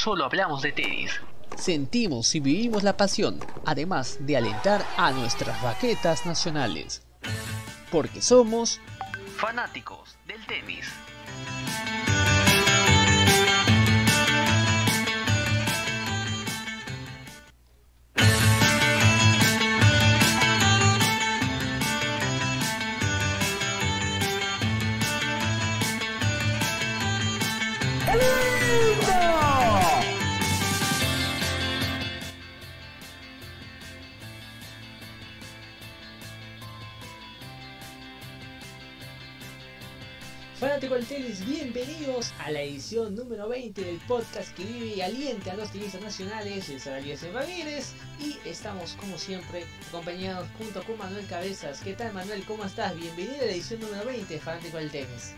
solo hablamos de tenis. Sentimos y vivimos la pasión, además de alentar a nuestras raquetas nacionales. Porque somos fanáticos del tenis. Tenis, bienvenidos a la edición número 20 del podcast que vive y alienta a los tenistas nacionales. Les habla Elías Ramírez y estamos como siempre acompañados junto con Manuel Cabezas. ¿Qué tal Manuel? ¿Cómo estás? Bienvenido a la edición número 20 de Fanático del tenis.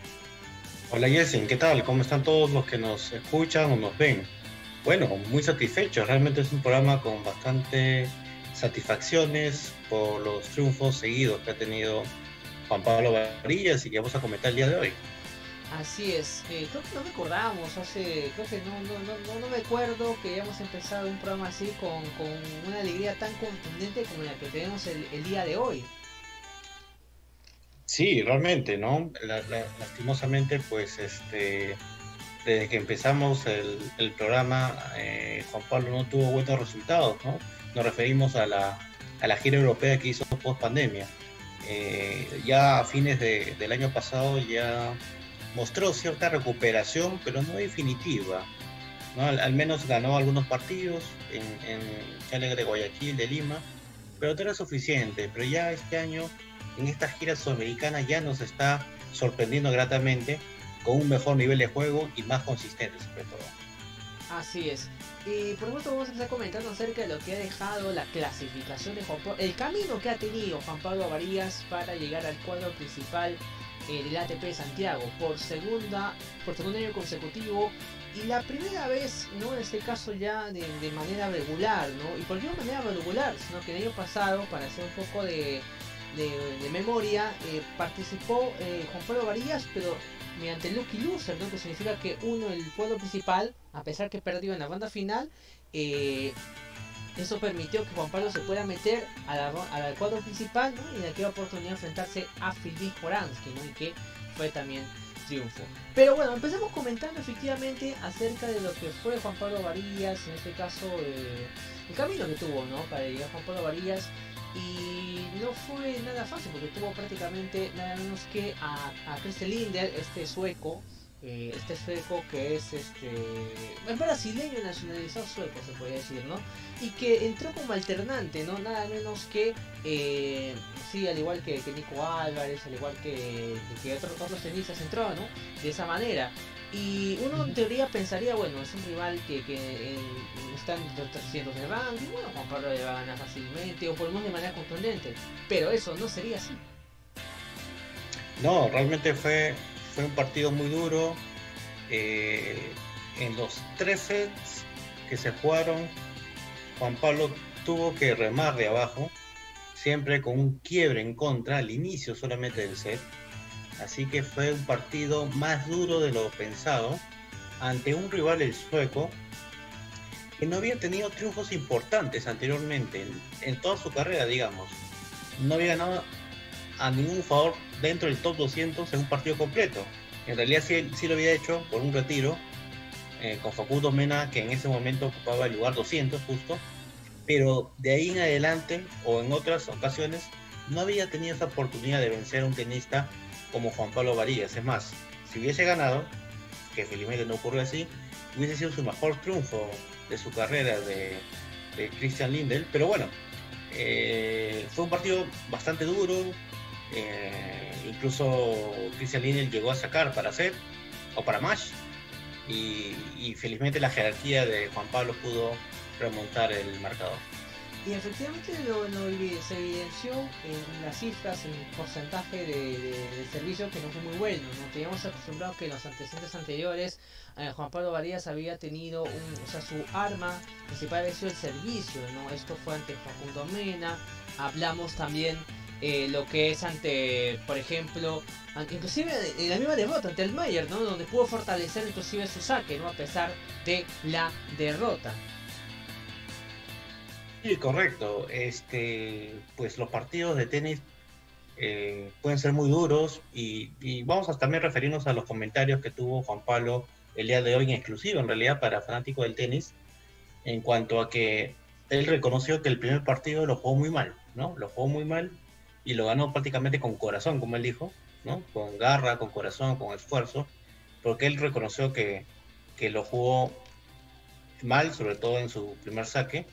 Hola Jessen, ¿qué tal? ¿Cómo están todos los que nos escuchan o nos ven? Bueno, muy satisfechos. Realmente es un programa con bastante satisfacciones por los triunfos seguidos que ha tenido Juan Pablo Varillas y que vamos a comentar el día de hoy. Así es, eh, creo que no recordábamos, hace, creo que no, no, no, no, me acuerdo que hayamos empezado un programa así con, con una alegría tan contundente como la que tenemos el, día de hoy. Sí, realmente, ¿no? La, la, lastimosamente, pues, este, desde que empezamos el, el programa, eh, Juan Pablo no tuvo buenos resultados, ¿no? Nos referimos a la, a la gira europea que hizo post pandemia. Eh, ya a fines de, del año pasado ya mostró cierta recuperación, pero no definitiva. ¿no? Al, menos ganó algunos partidos en, en de Guayaquil, de Lima, pero no era suficiente. Pero ya este año, en esta gira sudamericana, ya nos está sorprendiendo gratamente con un mejor nivel de juego y más consistente sobre todo. Así es. Y por supuesto vamos a empezar comentando acerca de lo que ha dejado la clasificación de Juan Pablo, el camino que ha tenido Juan Pablo Varías para llegar al cuadro principal eh, del ATP Santiago por segunda, por segundo año consecutivo y la primera vez, ¿no? En este caso ya de, manera regular, ¿no? Y por qué de manera regular, sino que el año pasado, para hacer un poco de, de, memoria, eh, participó eh, Juan Pablo Varías, pero mediante el Lucky Loser, ¿no? que significa que uno, el cuadro principal, a pesar que perdió en la banda final, eh, eso permitió que Juan Pablo se pueda meter a la, al cuadro principal y en aquella oportunidad enfrentarse a Filip Horansky, que fue también triunfo. Pero bueno, empecemos comentando efectivamente acerca de lo que fue Juan Pablo Varillas, en este caso eh, el camino que tuvo ¿no? para llegar a Juan Pablo Varillas y no fue nada fácil porque tuvo prácticamente nada menos que a, a Christer Linder, este sueco, eh, este sueco que es este es brasileño nacionalizado sueco se podría decir, ¿no? Y que entró como alternante, ¿no? Nada menos que eh, sí, al igual que, que, Nico Álvarez, al igual que, que otros, otros tenistas entró, ¿no? De esa manera. Y uno en teoría pensaría, bueno, es un rival que, que eh, está en los 300 de ranking, bueno, Juan Pablo le va a ganar fácilmente, o por lo menos de manera contundente. Pero eso no sería así. No, realmente fue, fue un partido muy duro. Eh, en los tres sets que se jugaron, Juan Pablo tuvo que remar de abajo, siempre con un quiebre en contra al inicio solamente del set. Así que fue un partido más duro de lo pensado ante un rival el sueco que no había tenido triunfos importantes anteriormente en, en, toda su carrera, digamos. No había ganado a ningún jugador dentro del top 200 en un partido completo. En realidad sí, lo había hecho por un retiro eh, con Facundo Mena, que en ese momento ocupaba el lugar 200 justo. Pero de ahí en adelante o en otras ocasiones no había tenido esa oportunidad de vencer a un tenista como Juan Pablo Varillas. Es más, si hubiese ganado, que felizmente no ocurrió así, hubiese sido su mejor triunfo de su carrera de, de Christian Lindel. Pero bueno, eh, fue un partido bastante duro. Eh, incluso Christian Lindel llegó a sacar para hacer o para Mash. Y, felizmente la jerarquía de Juan Pablo pudo remontar el marcador. Y efectivamente lo, lo, se evidenció en las cifras, el porcentaje de, de, servicio que no fue muy bueno. ¿no? Teníamos acostumbrado que en los antecedentes anteriores eh, Juan Pablo Varías había tenido, un, o sea, su arma principal había el servicio. ¿no? Esto fue ante Facundo Mena. Hablamos también eh, lo que es ante, por ejemplo, inclusive en la misma derrota ante el Mayer, ¿no? Donde pudo fortalecer inclusive su saque, ¿no? A pesar de la derrota. Sí, correcto. Este, pues los partidos de tenis eh, pueden ser muy duros y, vamos a también referirnos a los comentarios que tuvo Juan Pablo el día de hoy en exclusivo, en realidad para fanáticos del tenis, en cuanto a que él reconoció que el primer partido lo jugó muy mal, ¿no? Lo jugó muy mal y lo ganó prácticamente con corazón, como él dijo, ¿no? Con garra, con corazón, con esfuerzo, porque él reconoció que, que lo jugó mal, sobre todo en su primer saque,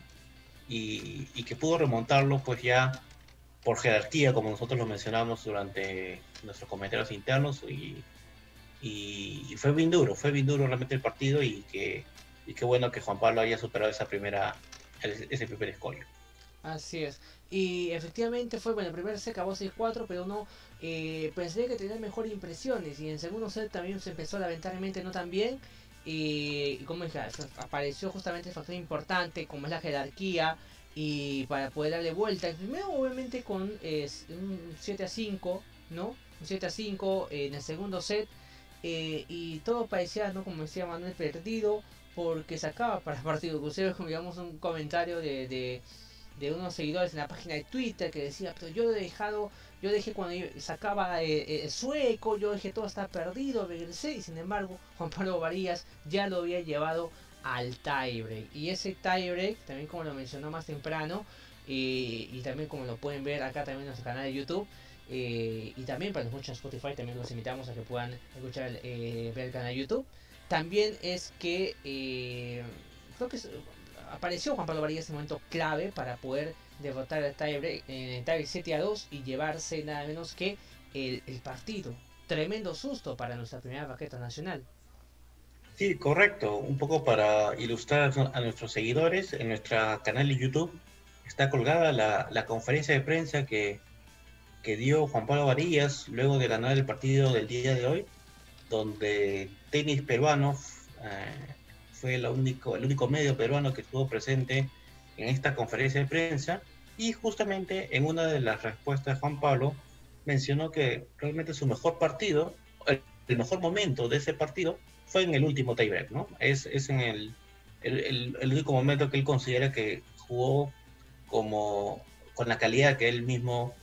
y, y, que pudo remontarlo pues ya por jerarquía, como nosotros lo mencionamos durante nuestros comentarios internos, y, y, fue bien duro, fue bien duro realmente el partido, y que, y qué bueno que Juan Pablo haya superado esa primera, ese primer escollo. Así es. Y efectivamente fue, bueno, el primer set acabó 6-4, pero no eh, pensé que tenía mejores impresiones. Y en segundo set también se empezó lamentablemente no tan bien. Y, como dije, apareció justamente el factor importante, como es la jerarquía. Y para poder darle vuelta. El primero, obviamente, con un 7 a 5, ¿no? Un 7 a 5 en el segundo set. Eh, y todo parecía, ¿no? Como decía Manuel, perdido. Porque sacaba para el partido. Inclusive, digamos, un comentario de de unos seguidores en la página de Twitter que decía, pero yo he dejado, yo dejé cuando sacaba eh, eh, el sueco, yo dejé todo está perdido, regresé y sin embargo Juan Pablo Varillas ya lo había llevado al tiebreak. Y ese tiebreak, también como lo mencionó más temprano, y también como lo pueden ver acá también en nuestro canal de YouTube, eh, y también para los muchos Spotify también los invitamos a que puedan escuchar ver el canal de YouTube. También es que creo que apareció Juan Pablo Varillas en ese momento clave para poder derrotar tiebreak en el 7 a 2 y llevarse nada menos que el, partido. Tremendo susto para nuestra primera paqueta nacional. Sí, correcto. Un poco para ilustrar a nuestros seguidores, en nuestro canal de YouTube está colgada la, conferencia de prensa que, que, dio Juan Pablo Varillas luego de ganar el partido del día de hoy, donde tenis peruano eh, fue el único, el único medio peruano que estuvo presente en esta conferencia de prensa y justamente en una de las respuestas de Juan Pablo mencionó que realmente su mejor partido, el, mejor momento de ese partido fue en el último tiebreak, ¿no? Es, es el, el, el, único momento que él considera que jugó como con la calidad que él mismo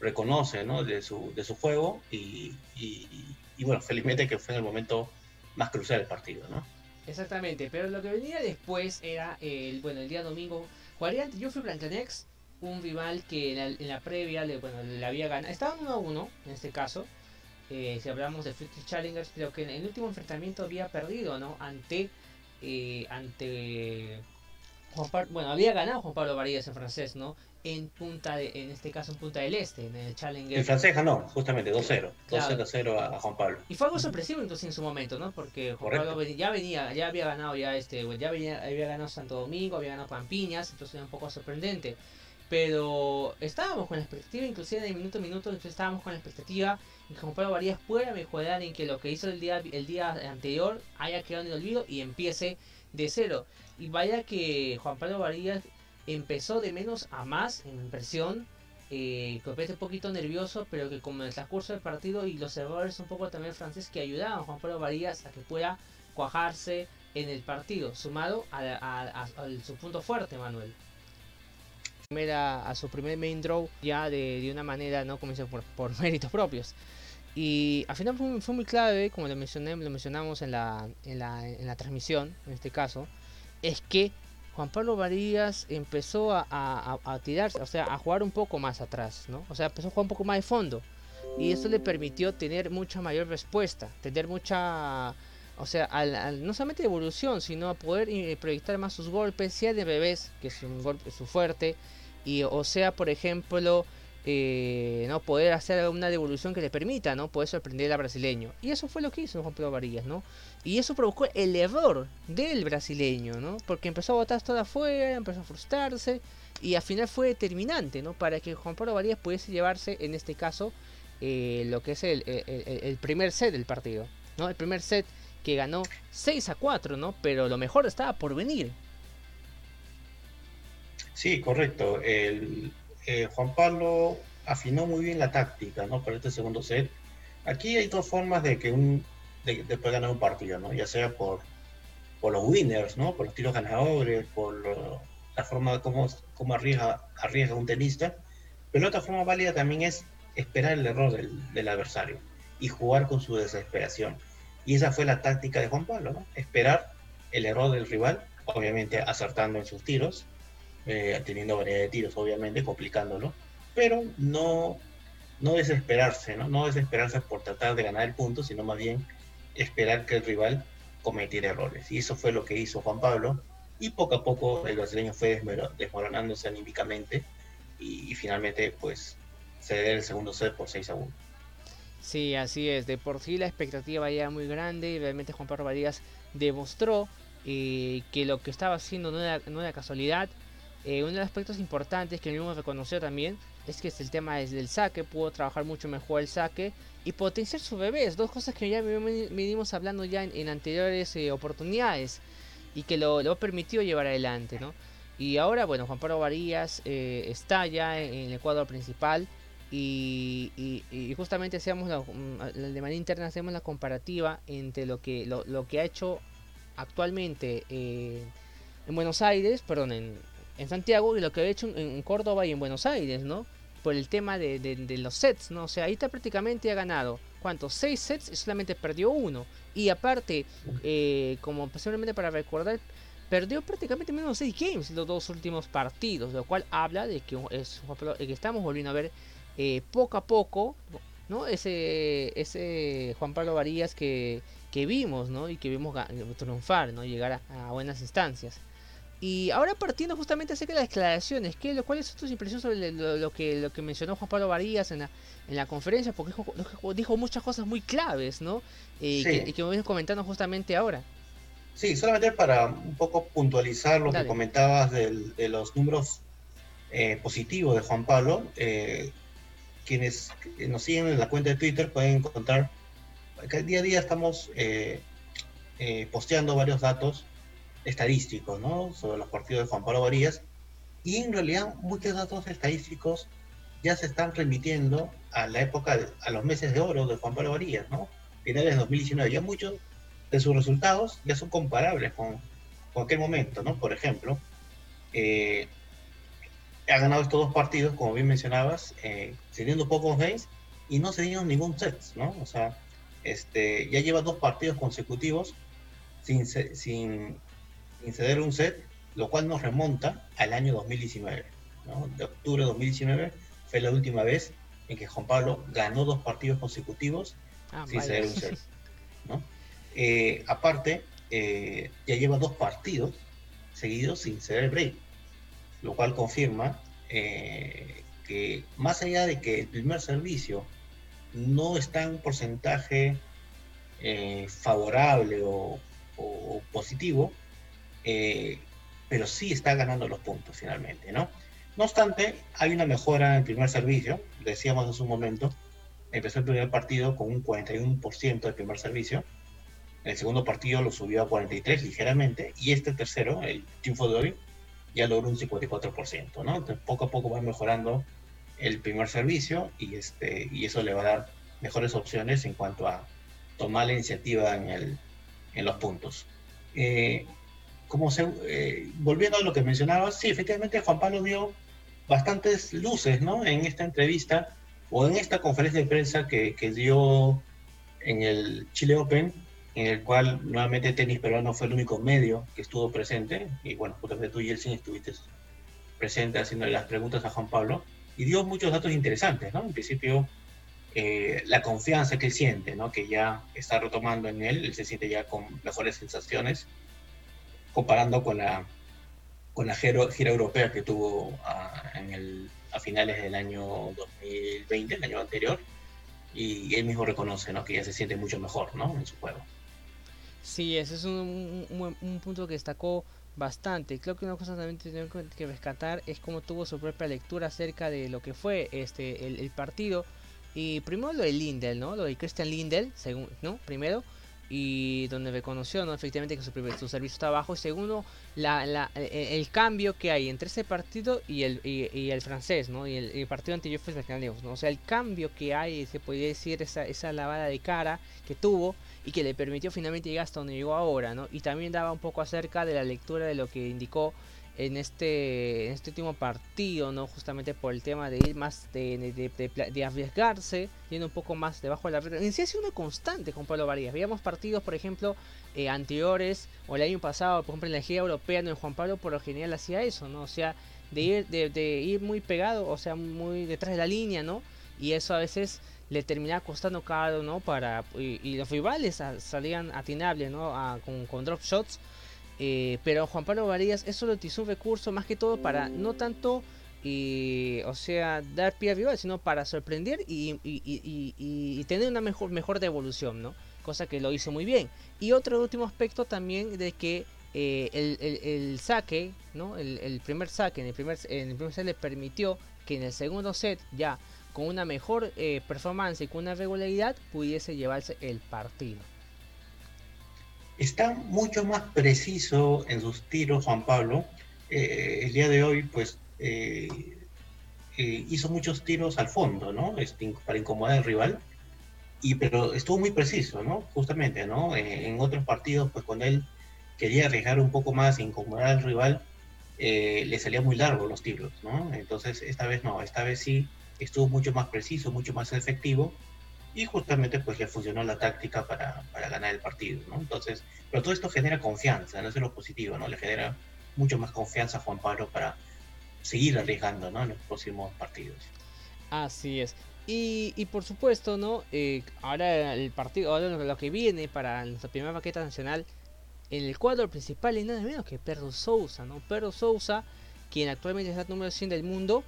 reconoce, ¿no? De su, de su juego y, y, y bueno, felizmente que fue en el momento más crucial del partido, ¿no? Exactamente, pero lo que venía después era el, bueno, el día domingo jugaría ante Blancanex, un rival que en la, previa le, bueno, le había ganado, estaban 1 a 1 en este caso, eh, si hablamos de Free Challengers, pero que en el último enfrentamiento había perdido, ¿no? Ante, eh, ante bueno, había ganado Juan Pablo Varillas en francés, ¿no? En punta de, en este caso en Punta del Este, en el Challenger. En francés ganó, justamente 2-0, 2-0 a, Juan Pablo. Y fue algo sorpresivo entonces en su momento, ¿no? Porque Juan Pablo ya venía, ya había ganado ya este, ya venía, había ganado Santo Domingo, había ganado Pampiñas, entonces era un poco sorprendente. Pero estábamos con la expectativa, inclusive de minuto a minuto, estábamos con la expectativa y Juan Pablo Varías pueda mejorar en que lo que hizo el día, el día anterior haya quedado en el olvido y empiece de cero. Y vaya que Juan Pablo Varías empezó de menos a más en impresión. Eh, que un poquito nervioso, pero que como en el transcurso del partido y los errores un poco también francés que ayudaban a Juan Pablo Varillas a que pueda cuajarse en el partido, sumado a, su punto fuerte, Manuel. A, su primer main draw ya de, una manera, no como por, por méritos propios. Y al final fue, muy clave, como lo, mencioné, lo mencionamos en la, en, la, en la transmisión, en este caso, es que Juan Pablo Varillas empezó a, tirarse, o sea, a jugar un poco más atrás, ¿no? O sea, empezó a jugar un poco más de fondo. Y eso le permitió tener mucha mayor respuesta, tener mucha, o sea, no solamente evolución, sino a poder eh, proyectar más sus golpes, sea de revés, que es un golpe su fuerte, y o sea, por ejemplo, eh, no poder hacer una devolución que le permita no poder sorprender al brasileño. Y eso fue lo que hizo Juan Pedro Varillas no y eso provocó el error del brasileño no porque empezó a botar todo afuera empezó a frustrarse y al final fue determinante no para que Juan Pablo Varillas pudiese llevarse en este caso eh, lo que es el, el, primer set del partido no el primer set que ganó 6 a 4 no pero lo mejor estaba por venir. Sí correcto. El eh, Juan Pablo afinó muy bien la táctica, ¿no? Para este segundo set. Aquí hay dos formas de que un de, poder ganar un partido, ¿no? Ya sea por, por los winners, ¿no? Por los tiros ganadores, por la forma de cómo, cómo arriesga, arriesga un tenista. Pero otra forma válida también es esperar el error del, del adversario y jugar con su desesperación. Y esa fue la táctica de Juan Pablo. Esperar el error del rival, obviamente acertando en sus tiros, eh, teniendo variedad de tiros, obviamente, complicándolo, pero no, no desesperarse, ¿no? No desesperarse por tratar de ganar el punto, sino más bien esperar que el rival cometiera errores. Y eso fue lo que hizo Juan Pablo, y poco a poco el brasileño fue desmoronándose anímicamente, y, y finalmente, pues, ceder el segundo set por 6 a 1. Sí, así es. De por sí la expectativa ya muy grande y realmente Juan Pablo Varías demostró eh, que lo que estaba haciendo no era, no era casualidad. Eh, uno de los aspectos importantes que mismo reconoció también es que es el tema del saque, pudo trabajar mucho mejor el saque y potenciar su bebés, dos cosas que ya venimos hablando ya en, anteriores eh, oportunidades y que lo, lo permitió llevar adelante, ¿no? Y ahora, bueno, Juan Pablo Varías está ya en el cuadro principal, y, y, justamente hacemos mm, de manera interna hacemos la comparativa entre lo que lo, lo que ha hecho actualmente eh, en Buenos Aires, perdón, en, en, Santiago y lo que ha hecho en, Córdoba y en Buenos Aires, ¿no? Por el tema de, los sets, ¿no? O sea, ahí está prácticamente ha ganado, ¿cuántos? Seis sets y solamente perdió uno. Y aparte, eh, como posiblemente para recordar, perdió prácticamente menos seis games los dos últimos partidos, lo cual habla de que, es, que estamos volviendo a ver eh, poco a poco, ¿no? Ese, ese Juan Pablo Varías que, que vimos, ¿no? Y que vimos triunfar, ¿no? Llegar a, buenas instancias. Y ahora partiendo justamente acerca de las declaraciones, ¿qué, ¿cuáles son tus impresiones sobre lo, que, lo que mencionó Juan Pablo Varías en la, en la conferencia? Porque dijo, dijo muchas cosas muy claves, ¿no? Eh, y que, me vienes comentando justamente ahora. Sí, solamente para un poco puntualizar lo que comentabas de los números eh, positivos de Juan Pablo. Eh, quienes nos siguen en la cuenta de Twitter pueden encontrar que día a día estamos eh, posteando varios datos estadísticos ¿no? sobre los partidos de Juan Pablo Varías y en realidad muchos datos estadísticos ya se están remitiendo a la época, a los meses de oro de Juan Pablo Varías, ¿no? finales de 2019. Ya muchos de sus resultados ya son comparables con, con aquel momento, ¿no? Por ejemplo, eh, ha ganado estos dos partidos, como bien mencionabas, eh, cediendo pocos games y no cediendo ningún set, ¿no? O sea, este, ya lleva dos partidos consecutivos sin, sin, ceder un set, lo cual nos remonta al año 2019, ¿no? De octubre de 2019 fue la última vez en que Juan Pablo ganó dos partidos consecutivos ah, sin ceder un set, ¿no? Eh, aparte, eh, ya lleva dos partidos seguidos sin ceder break lo cual confirma eh, que más allá de que el primer servicio no está en un porcentaje favorable o, positivo, eh, pero sí está ganando los puntos finalmente, ¿no? No obstante, hay una mejora en el primer servicio, decíamos hace un momento, empezó el primer partido con un 41% de primer servicio, el segundo partido lo subió a 43 ligeramente, y este tercero, el triunfo de hoy, ya logró un 54%, ¿no? Entonces, poco a poco va mejorando el primer servicio y, este, y eso le va a dar mejores opciones en cuanto a tomar la iniciativa en, el, en los puntos. Eh, como se, eh, volviendo a lo que mencionabas, sí, efectivamente Juan Pablo dio bastantes luces ¿no? en esta entrevista o en esta conferencia de prensa que, que dio en el Chile Open en el cual nuevamente tenis peruano fue el único medio que estuvo presente, y bueno, justamente tú, Yeltsin, estuviste presente haciendo las preguntas a Juan Pablo, y dio muchos datos interesantes, ¿no? En principio, eh, la confianza que él siente, ¿no? Que ya está retomando en él, él se siente ya con mejores sensaciones, comparando con la, con la gira, europea que tuvo a, en el, a finales del año 2020, el año anterior, y él mismo reconoce, ¿no? Que ya se siente mucho mejor, ¿no? En su juego. Sí, ese es un, un, punto que destacó bastante. Creo que una cosa también tenemos que rescatar es cómo tuvo su propia lectura acerca de lo que fue este el, partido. Y primero lo de Lindel, ¿no? Lo de Christian Lindel, según, ¿no? Primero. Y donde reconoció ¿no? efectivamente que su, su servicio está bajo y segundo la, e, e, el, cambio que hay entre ese partido y el, y, el francés ¿no? y el, partido anterior fue ¿no? o sea el cambio que hay se podría decir esa, esa lavada de cara que tuvo y que le permitió finalmente llegar hasta donde llegó ahora ¿no? y también daba un poco acerca de la lectura de lo que indicó en este, este último partido, ¿no? Justamente por el tema de ir más, de, de, arriesgarse, yendo un poco más debajo de la red. En sí ha sido una constante con Pablo Varías. Veíamos partidos, por ejemplo, eh, anteriores, o el año pasado, por ejemplo, en la Liga Europea, donde Juan Pablo por lo general hacía eso, ¿no? O sea, de ir, de, ir muy pegado, o sea, muy detrás de la línea, ¿no? Y eso a veces le terminaba costando caro, ¿no? Para, y, los rivales salían atinables, ¿no? con, con drop shots eh, pero Juan Pablo Varías eso lo utilizó un recurso más que todo para no tanto, y, o sea, dar pie a rival, sino para sorprender y, tener una mejor, mejor devolución, ¿no? Cosa que lo hizo muy bien. Y otro último aspecto también de que eh, el, el, saque, ¿no? El, primer saque en el primer, en el primer set le permitió que en el segundo set ya con una mejor eh, performance y con una regularidad pudiese llevarse el partido. Está mucho más preciso en sus tiros Juan Pablo. Eh, el día de hoy, pues, eh, eh, hizo muchos tiros al fondo, ¿no? Este, para incomodar al rival. Y, pero estuvo muy preciso, ¿no? Justamente, ¿no? en otros partidos, pues, cuando él quería arriesgar un poco más e incomodar al rival, le salía muy largo los tiros, ¿no? Entonces, esta vez no, esta vez sí estuvo mucho más preciso, mucho más efectivo y justamente pues le funcionó la táctica para, para, ganar el partido, ¿no? Entonces, pero todo esto genera confianza, no es lo positivo, ¿no? Le genera mucho más confianza a Juan Pablo para seguir arriesgando, ¿no? En los próximos partidos. Así es. Y, y por supuesto, ¿no? Eh, ahora el partido, ahora lo que viene para nuestra primera paqueta nacional, en el cuadro principal es nada menos que Pedro Sousa, ¿no? Pedro Sousa, quien actualmente es el número 100 del mundo,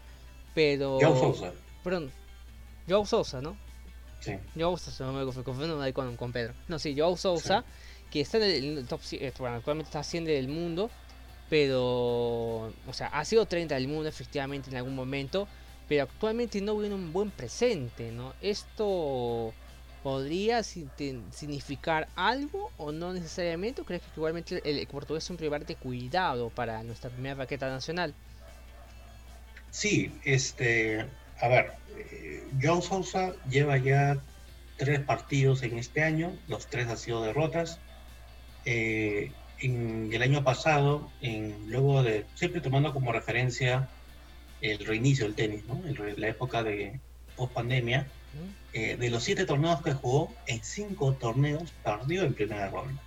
pero... Joe Sousa. Perdón, Joe Sousa, ¿no? Sí. Joao Sousa, no me confundo ahí con, con Pedro. No, sí, Joao Sousa, que está en el top eh, bueno, actualmente está 100 del mundo, pero, o sea, ha sido 30 del mundo efectivamente en algún momento, pero actualmente no viene un buen presente, ¿no? Esto podría significar algo o no necesariamente, crees que igualmente el, portugués es un rival de cuidado para nuestra primera raqueta nacional? Sí, este, a ver, eh, John Sousa lleva ya tres partidos en este año, los tres han sido derrotas. Eh, en el año pasado, en, luego de, siempre tomando como referencia el reinicio del tenis, ¿no? la época de post pandemia, eh, de los siete torneos que jugó, en cinco torneos perdió en primera ronda.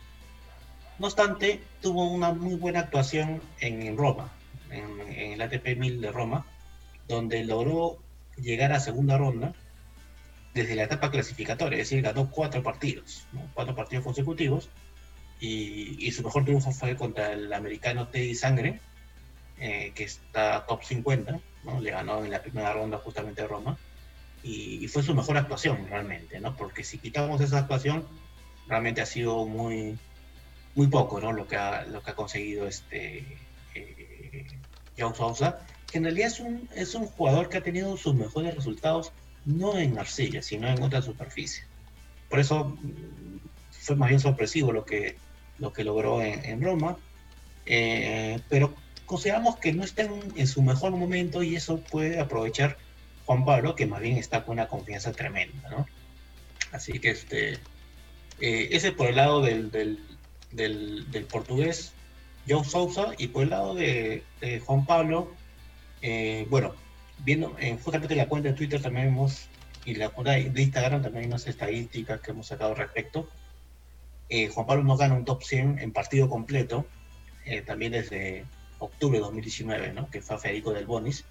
No obstante, tuvo una muy buena actuación en Roma, en, en el ATP 1000 de Roma, donde logró llegar a segunda ronda desde la etapa clasificatoria, es decir, ganó cuatro partidos, cuatro partidos consecutivos, y, su mejor triunfo fue contra el americano Teddy Sangre, eh, que está top 50, ¿no? le ganó en la primera ronda justamente a Roma, y, fue su mejor actuación realmente, ¿no? porque si quitamos esa actuación, realmente ha sido muy, muy poco ¿no? lo, que ha, lo que ha conseguido este eh, John Sousa, que en realidad es un, es un jugador que ha tenido sus mejores resultados no en arcilla, sino en otra superficie. Por eso mm, fue más bien sorpresivo lo que, lo que logró en, Roma, eh, pero consideramos que no está en, su mejor momento y eso puede aprovechar Juan Pablo, que más bien está con una confianza tremenda, ¿no? Así que este, eh, ese por el lado del, del, del, portugués, Joe Sousa, y por el lado de, de Juan Pablo, eh, bueno, viendo en justamente la cuenta de Twitter también vemos, y la cuenta de Instagram también hay unas estadísticas que hemos sacado al respecto. Eh, Juan Pablo no gana un top 100 en partido completo, eh, también desde octubre de 2019, ¿no? que fue a Federico del Bonis,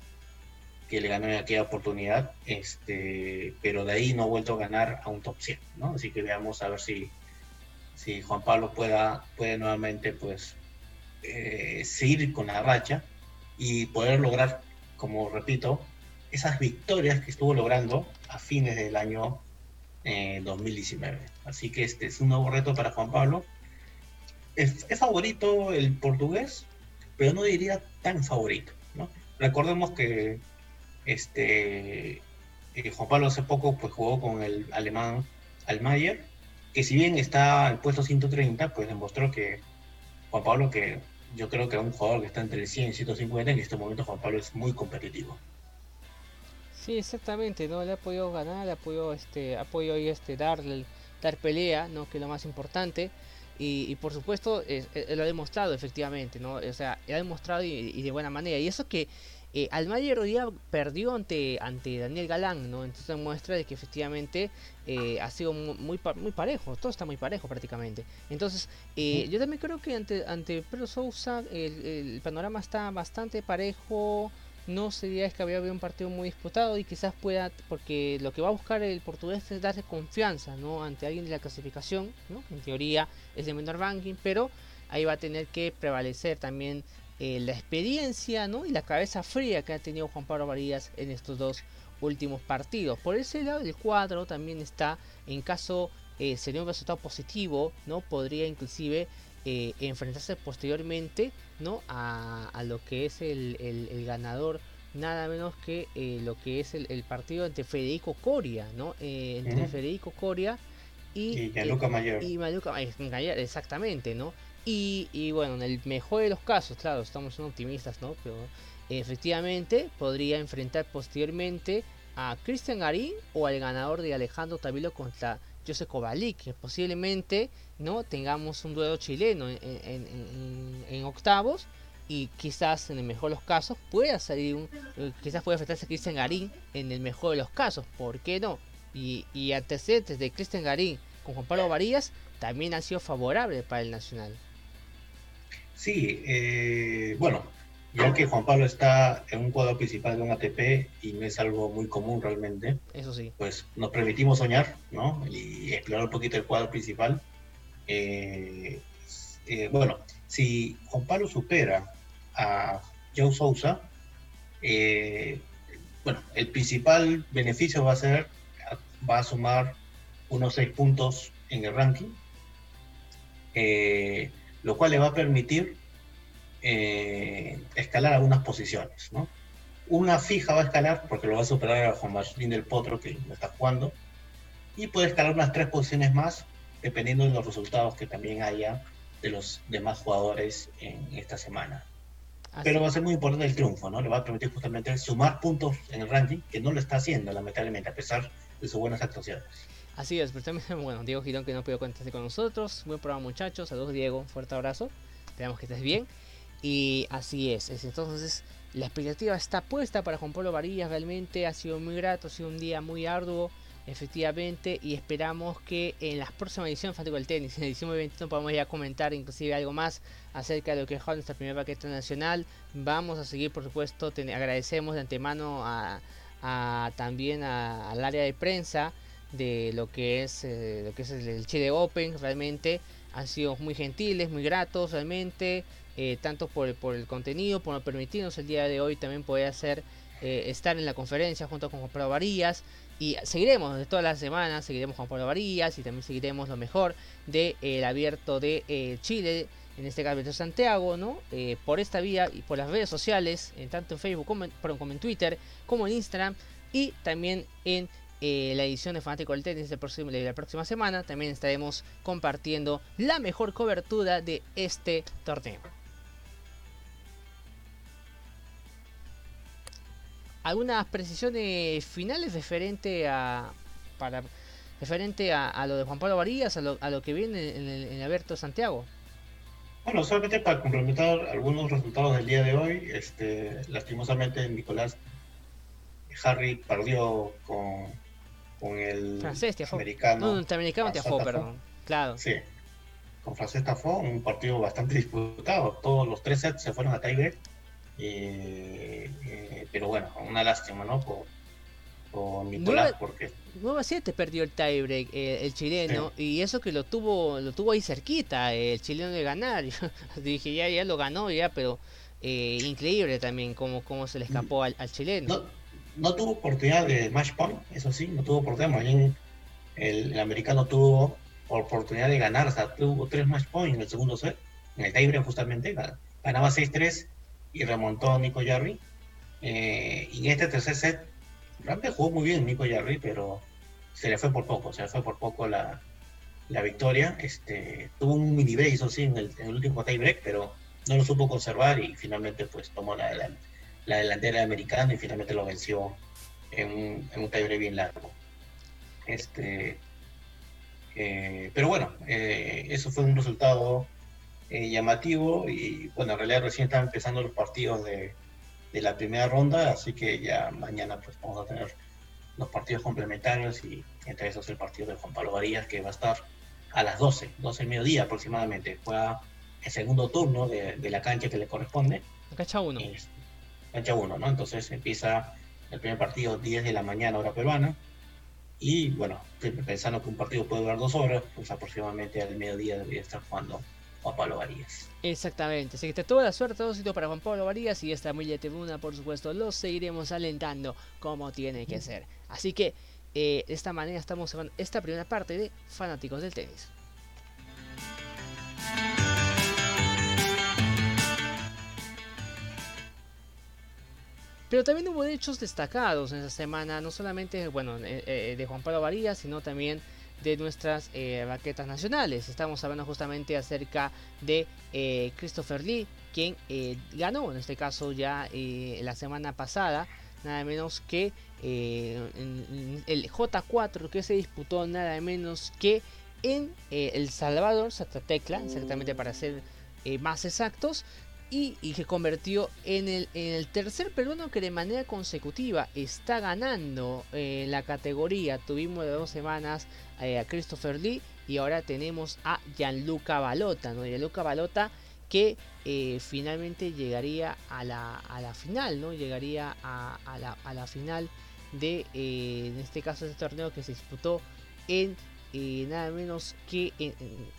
que le ganó en aquella oportunidad, este, pero de ahí no ha vuelto a ganar a un top 100. ¿no? Así que veamos a ver si, si Juan Pablo pueda, puede nuevamente pues, seguir con la racha y poder lograr, como repito, esas victorias que estuvo logrando a fines del año 2019. Eh, Así que este es un nuevo reto para Juan Pablo. Es, favorito el portugués, pero no diría tan favorito. Recordemos que este, eh, Juan Pablo hace poco pues, jugó con el alemán Almayer que si bien está en puesto 130, pues demostró que Juan Pablo, que yo creo que es un jugador que está entre el 100 y 150, en este momento Juan Pablo es muy competitivo. Sí, exactamente, ¿no? Le ha podido ganar, le ha podido, este, ha podido este, darle, dar pelea, ¿no? Que es lo más importante. Y, por supuesto, lo ha demostrado efectivamente, ¿no? O sea, lo ha demostrado y, de buena manera. Y eso que eh, Almayer perdió ante, ante Daniel Galán, ¿no? Entonces muestra de que efectivamente eh, ha sido muy, muy parejo, todo está muy parejo prácticamente. Entonces, eh, yo también creo que ante, ante Pedro Sousa el, el panorama está bastante parejo no sería es que había un partido muy disputado y quizás pueda, porque lo que va a buscar el portugués es darse confianza ¿no? ante alguien de la clasificación, ¿no? en teoría es de menor ranking, pero ahí va a tener que prevalecer también eh, la experiencia ¿no? y la cabeza fría que ha tenido Juan Pablo Varillas en estos dos últimos partidos. Por ese lado, el cuadro también está, en caso eh, sería un resultado positivo, ¿no? podría inclusive eh, enfrentarse posteriormente ¿no? a, lo que es el, ganador nada menos que eh, lo que es el, partido entre Federico Coria ¿no? Eh, entre Federico Coria y, y Mayor Mayor exactamente ¿no? Y, bueno en el mejor de los casos claro estamos optimistas ¿no? pero efectivamente podría enfrentar posteriormente a Cristian Garín o al ganador de Alejandro Tavilo contra José Kovalik, que posiblemente no tengamos un duelo chileno en, octavos y quizás en el mejor de los casos pueda salir un eh, quizás pueda enfrentarse a Cristian Garín en el mejor de los casos, ¿por qué no? Y, y antecedentes de Cristian Garín con Juan Pablo Varías también han sido favorables para el Nacional. Sí, eh, bueno, ya que Juan Pablo está en un cuadro principal de un ATP y no es algo muy común realmente, eso sí, pues nos permitimos soñar, ¿no? Y explorar un poquito el cuadro principal. Eh, eh, bueno, si Juan Pablo supera a Joe Sousa, eh, bueno, el principal beneficio va a ser, va a sumar unos seis puntos en el ranking, lo cual le va a permitir eh, escalar algunas posiciones. ¿no? Una fija va a escalar porque lo va a superar a Juan Martín del Potro que lo está jugando y puede escalar unas tres posiciones más dependiendo de los resultados que también haya de los demás jugadores en esta semana. Pero va a ser muy importante el triunfo, ¿no? Le va a permitir justamente sumar puntos en el ranking, que no lo está haciendo, lamentablemente, a pesar de sus buenas actuaciones. Así es, pero también, bueno, Diego Girón que no pudo conectarse con nosotros. Buen programa, muchachos. Saludos, Diego. Fuerte abrazo. Esperamos que estés bien. Y así es, entonces la expectativa está puesta para Juan Pablo Varillas, realmente ha sido muy grato, ha sido un día muy arduo, efectivamente, y esperamos que en las próximas ediciones de del Tenis, en edición 21, podamos ya comentar inclusive algo más acerca de lo que es nuestra primera paquete nacional. Vamos a seguir, por supuesto, agradecemos de antemano a, también al área de prensa de lo que es, eh, lo que es el Chile Open, realmente han sido muy gentiles, muy gratos, realmente. Eh, tanto por, el contenido, por permitirnos el día de hoy también poder hacer, eh, estar en la conferencia junto con Juan Pablo Varillas. Y seguiremos de todas las semanas, seguiremos Juan Pablo Varillas y también seguiremos lo mejor del de, abierto de Chile, en este caso de Santiago, ¿no? por esta vía y por las redes sociales, tanto en Facebook como en, como en Twitter, como en Instagram y también en la edición de Fanático del Tenis de la próxima semana también estaremos compartiendo la mejor cobertura de este torneo. algunas precisiones finales referente a para referente a, lo de Juan Pablo Varías, a lo, a lo que viene en el, en Alberto Santiago. Bueno, solamente para complementar algunos resultados del día de hoy, este, lastimosamente Nicolás Harry perdió con, con el francés americano. No, el americano Tiafó, perdón. Claro. Sí, con francés Tafó, un partido bastante disputado. Todos los tres sets se fueron a tiebreak eh, eh, pero bueno, una lástima, ¿no? Por, Nicolás, porque... 9 7 perdió el tiebreak eh, el chileno y eso que lo tuvo lo tuvo ahí cerquita el chileno de ganar dije ya ya lo ganó ya pero increíble también cómo, cómo se le escapó al, chileno no, tuvo oportunidad de match point eso sí no tuvo oportunidad más bien el, americano tuvo oportunidad de ganar o sea tuvo tres match points en el segundo set en el tiebreak justamente ganaba 6-3 y remontó Nico Jarry. Eh, y en este tercer set, realmente jugó muy bien Nico Jarry, pero se le fue por poco, se le fue por poco la, la victoria. Este, tuvo un mini break, eso sí, en el, último tie break, pero no lo supo conservar y finalmente pues tomó la, la, delantera americana y finalmente lo venció en un, en un tie break bien largo. Este, eh, pero bueno, eh, eso fue un resultado eh, llamativo y bueno, en realidad recién están empezando los partidos de, de, la primera ronda, así que ya mañana pues vamos a tener los partidos complementarios y entre esos el partido de Juan Pablo Varías que va a estar a las 12, 12 del mediodía aproximadamente. Juega el segundo turno de, de la cancha que le corresponde. La cancha 1. Cancha 1, ¿no? Entonces empieza el primer partido 10 de la mañana hora peruana y bueno, pensando que un partido puede durar dos horas, pues aproximadamente al mediodía debería estar jugando Juan Pablo Varías. Exactamente, así que te toda la suerte, todo sitio para Juan Pablo Varías y esta muy tribuna, por supuesto, lo seguiremos alentando como tiene que ser. Así que eh, de esta manera estamos en esta primera parte de Fanáticos del Tenis. Pero también hubo hechos destacados en esta semana, no solamente bueno, eh, eh, de Juan Pablo Varías, sino también de nuestras eh, raquetas nacionales. Estamos hablando justamente acerca de Christopher Lee, quien ganó en este caso ya la semana pasada, nada menos que el J4 que se disputó nada menos que en El Salvador, Santa Tecla, exactamente para ser más exactos, y, que convirtió en el, en el tercer peruano que de manera consecutiva está ganando eh, la categoría. Tuvimos de dos semanas eh, a Christopher Lee y ahora tenemos a Gianluca Balota. ¿no? Gianluca Balota que eh, finalmente llegaría a la, a la, final, ¿no? Llegaría a, a, la, a la, final de, en este caso, este torneo que se disputó en nada menos que,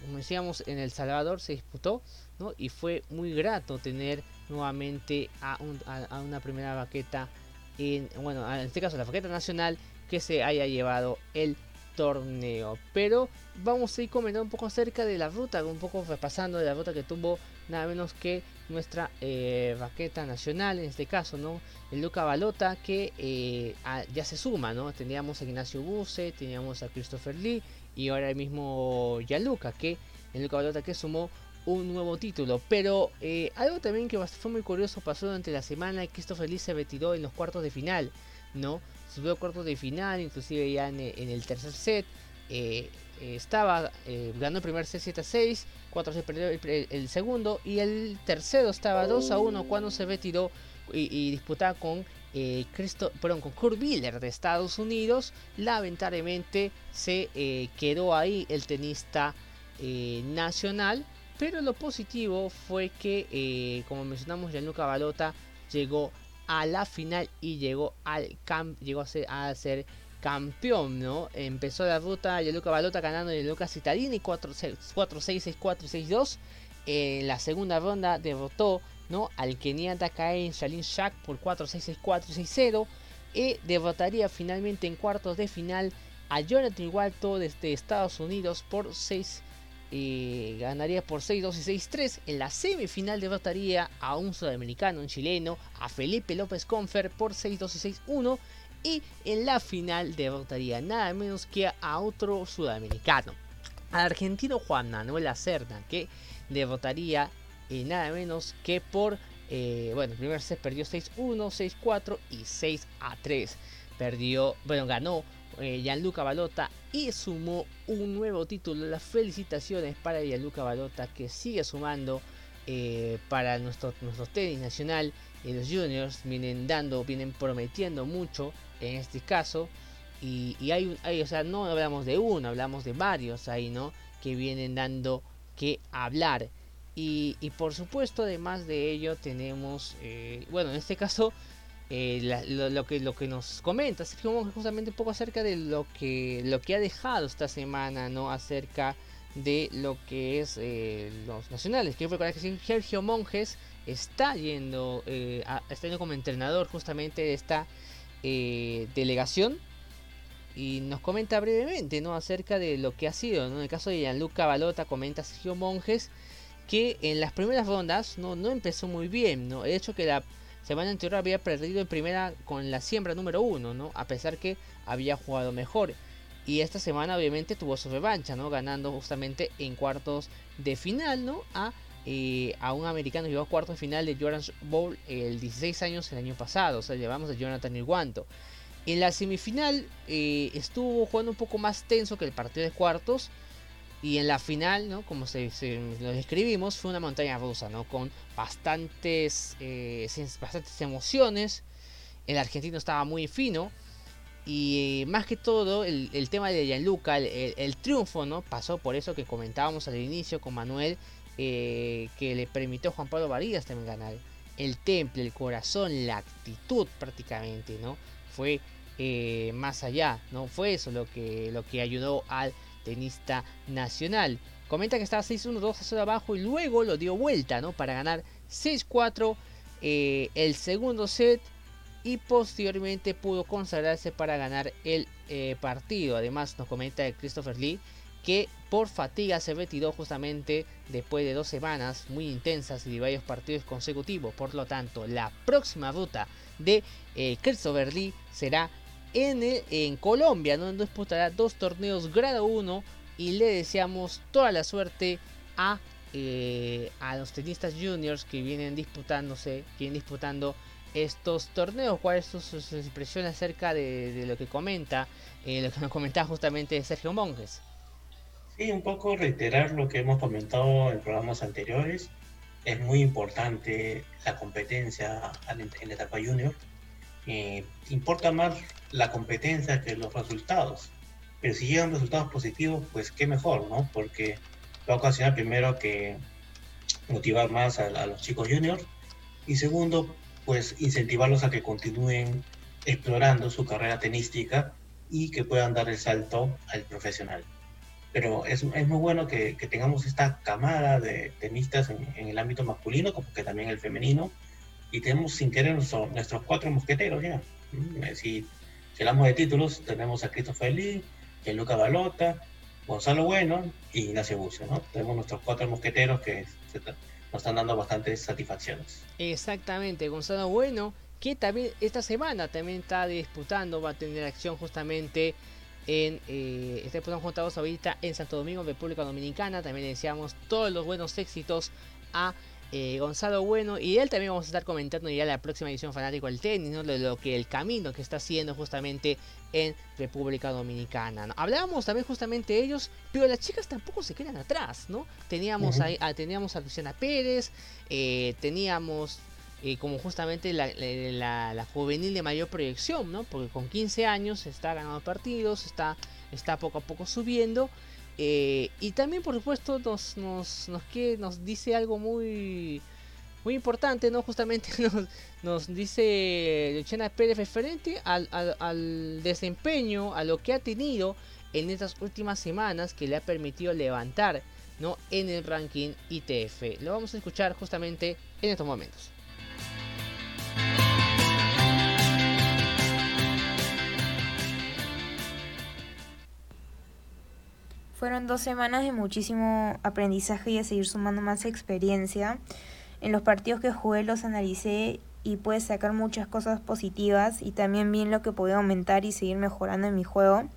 como decíamos, en El Salvador se disputó y fue muy grato tener nuevamente a, una primera baqueta, en, bueno, en este caso la baqueta nacional, que se haya llevado el torneo. Pero vamos a ir comentando un poco acerca de la ruta, un poco repasando de la ruta que tuvo nada menos que nuestra eh, baqueta nacional, en este caso, ¿no? El Luca Balota que eh, ya se suma, ¿no? Teníamos a Ignacio Buse, teníamos a Christopher Lee y ahora el mismo Yaluca, que el Luca Balota que sumó un nuevo título. Pero eh, algo también que fue muy curioso pasó durante la semana que esto feliz se retiró en los cuartos de final, ¿no? Subió a cuartos de final, inclusive ya en, el tercer set. Eh, estaba, eh, ganó el primer set 7 a 6, 4 se perdió el, segundo y el tercero estaba 2 a 1 cuando se retiró y, disputaba con Cristo, perdón, con Kurt Willer de Estados Unidos. Lamentablemente se quedó ahí el tenista nacional pero lo positivo fue que, eh, como mencionamos, Gianluca Balota llegó a la final y llegó, al llegó a, ser, a ser campeón, ¿no? Empezó la ruta Gianluca Balota ganando Lucas Cittadini 4-6-6-4-6-2. En la segunda ronda derrotó ¿no? al keniata Kain Shalin Shak por 4-6-6-4-6-0. Y derrotaría finalmente en cuartos de final a Jonathan Walto desde Estados Unidos por 6 ganaría por 6-2 y 6-3. En la semifinal derrotaría a un sudamericano, un chileno, a Felipe López Confer por 6-2 y 6-1. Y en la final derrotaría nada menos que a otro sudamericano, al argentino Juan Manuel Acerna, que derrotaría eh, nada menos que por. Eh, bueno, el primer set perdió 6-1, 6-4 y 6-3. Perdió, bueno, ganó eh, Gianluca Balota y sumó un nuevo título. Las felicitaciones para Gianluca Balota que sigue sumando eh, para nuestro, nuestro tenis nacional. y los juniors vienen dando, vienen prometiendo mucho en este caso. Y, hay, hay, o sea, no hablamos de uno, hablamos de varios ahí, ¿no? Que vienen dando que hablar. Y, por supuesto, además de ello, tenemos, eh, bueno, en este caso, eh, lo, que, lo que nos comenta, justamente un poco acerca de lo que, lo que ha dejado esta semana, ¿no? Acerca de lo que es eh, los nacionales. Quiero recordar que Sergio Monjes está yendo, eh, está yendo como entrenador justamente de esta delegación y nos comenta brevemente ¿no? acerca de lo que ha sido. En el caso de Gianluca Balota comenta Sergio Monjes que en las primeras rondas no, no empezó muy bien. ¿no? El hecho que la semana anterior había perdido en primera con la siembra número uno, ¿no? A pesar que había jugado mejor. Y esta semana obviamente tuvo su revancha, ¿no? Ganando justamente en cuartos de final, ¿no? A, eh, a un americano que llegó a cuartos de final de Jordan Bowl el 16 años el año pasado. O sea, llevamos a Jonathan Irguanto. En la semifinal eh, estuvo jugando un poco más tenso que el partido de cuartos. Y en la final, ¿no? como se, lo describimos, fue una montaña rusa, ¿no? con bastantes, eh, bastantes emociones. El argentino estaba muy fino. Y más que todo, el, tema de Gianluca, el, el, triunfo, ¿no? Pasó por eso que comentábamos al inicio con Manuel, eh, que le permitió a Juan Pablo Varillas también ganar. El temple, el corazón, la actitud prácticamente, ¿no? Fue eh, más allá, ¿no? Fue eso lo que, lo que ayudó al tenista nacional. Comenta que estaba 6-1, 2-0 abajo y luego lo dio vuelta, ¿no? Para ganar 6-4 eh, el segundo set y posteriormente pudo consagrarse para ganar el eh, partido. Además nos comenta Christopher Lee que por fatiga se retiró justamente después de dos semanas muy intensas y de varios partidos consecutivos. Por lo tanto, la próxima ruta de eh, Christopher Lee será en, Colombia, donde disputará dos torneos grado 1 y le deseamos toda la suerte a, eh, a los tenistas juniors que vienen disputándose, que vienen disputando estos torneos, cuáles son sus, impresiones acerca de, lo que comenta, eh, lo que nos comentaba justamente Sergio Monjes. Sí, un poco reiterar lo que hemos comentado en programas anteriores. Es muy importante la competencia en la etapa junior. Eh, importa más la competencia que los resultados. Pero si llegan resultados positivos, pues qué mejor, ¿no? Porque va a ocasionar primero que motivar más a, los chicos juniors y segundo, pues incentivarlos a que continúen explorando su carrera tenística y que puedan dar el salto al profesional. Pero es, es muy bueno que, que, tengamos esta camada de tenistas en, en, el ámbito masculino, como que también el femenino, y tenemos sin querer nuestro, nuestros cuatro mosqueteros ya. Mm, si, si hablamos de títulos, tenemos a Christopher Lee, Luca Balota, Gonzalo Bueno y Ignacio Bucio, ¿no? Tenemos nuestros cuatro mosqueteros que nos están dando bastantes satisfacciones. Exactamente, Gonzalo Bueno, que también esta semana también está disputando, va a tener acción justamente en eh, está disputando ahorita en Santo Domingo, República Dominicana. También deseamos todos los buenos éxitos a eh, Gonzalo Bueno y él también vamos a estar comentando ya la próxima edición fanático del tenis, ¿no? de lo que el camino que está haciendo justamente en República Dominicana. Hablábamos también justamente de ellos, pero las chicas tampoco se quedan atrás, ¿no? Teníamos, ahí, a, teníamos a Luciana Pérez, eh, teníamos eh, como justamente la, la, juvenil de mayor proyección, ¿no? Porque con 15 años está ganando partidos, está, está poco a poco subiendo. Eh, y también, por supuesto, nos, nos, nos, que, nos dice algo muy, muy importante, ¿no? Justamente nos, nos dice Luciana Pérez referente al, al, al, desempeño, a lo que ha tenido en estas últimas semanas que le ha permitido levantar, ¿no? En el ranking ITF. Lo vamos a escuchar justamente en estos momentos. Fueron dos semanas de muchísimo aprendizaje y de seguir sumando más experiencia. En los partidos que jugué los analicé y pude sacar muchas cosas positivas y también vi lo que podía aumentar y seguir mejorando en mi juego.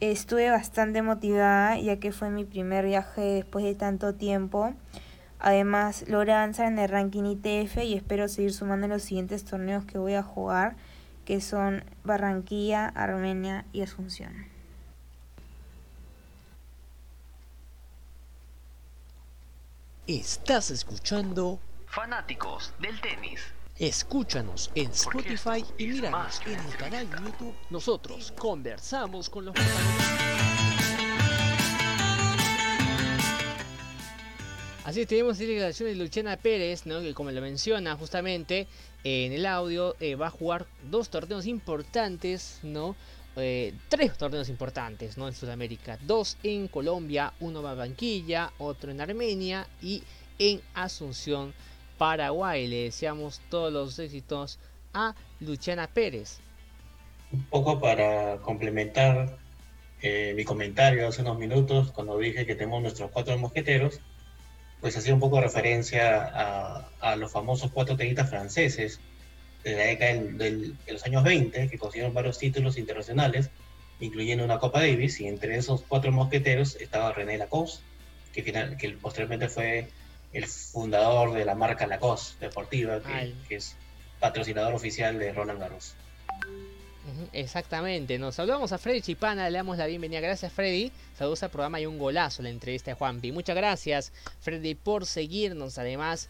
Estuve bastante motivada ya que fue mi primer viaje después de tanto tiempo. Además, logré avanzar en el ranking ITF y espero seguir sumando en los siguientes torneos que voy a jugar, que son Barranquilla, Armenia y Asunción. Estás escuchando Fanáticos del Tenis. Escúchanos en Spotify y míranos en el canal de YouTube. Nosotros conversamos con los Así tenemos declaraciones de Luciana Pérez, ¿no? que como lo menciona justamente en el audio, eh, va a jugar dos torneos importantes, ¿no? Eh, tres torneos importantes ¿no? en Sudamérica. Dos en Colombia, uno en Barranquilla, otro en Armenia y en Asunción, Paraguay. Le deseamos todos los éxitos a Luciana Pérez. Un poco para complementar eh, mi comentario hace unos minutos cuando dije que tenemos nuestros cuatro mosqueteros, pues hacía un poco referencia a, a los famosos cuatro tenistas franceses de la década de los años 20, que consiguieron varios títulos internacionales, incluyendo una Copa Davis, y entre esos cuatro mosqueteros estaba René Lacoste, que, final, que posteriormente fue el fundador de la marca Lacoste Deportiva, que, que es patrocinador oficial de Roland Garros. Exactamente, nos saludamos a Freddy Chipana, le damos la bienvenida. Gracias Freddy, saludos al programa y un golazo la entrevista de Juanpi. Muchas gracias Freddy por seguirnos. Además,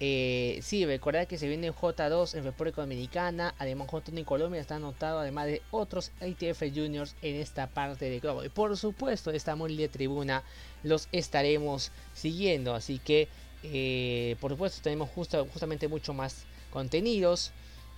eh, sí, recordad que se viene J2 en República Dominicana, además J1 en Colombia está anotado, además de otros ITF Juniors en esta parte de globo. Y por supuesto, esta de tribuna los estaremos siguiendo, así que eh, por supuesto tenemos justamente mucho más contenidos.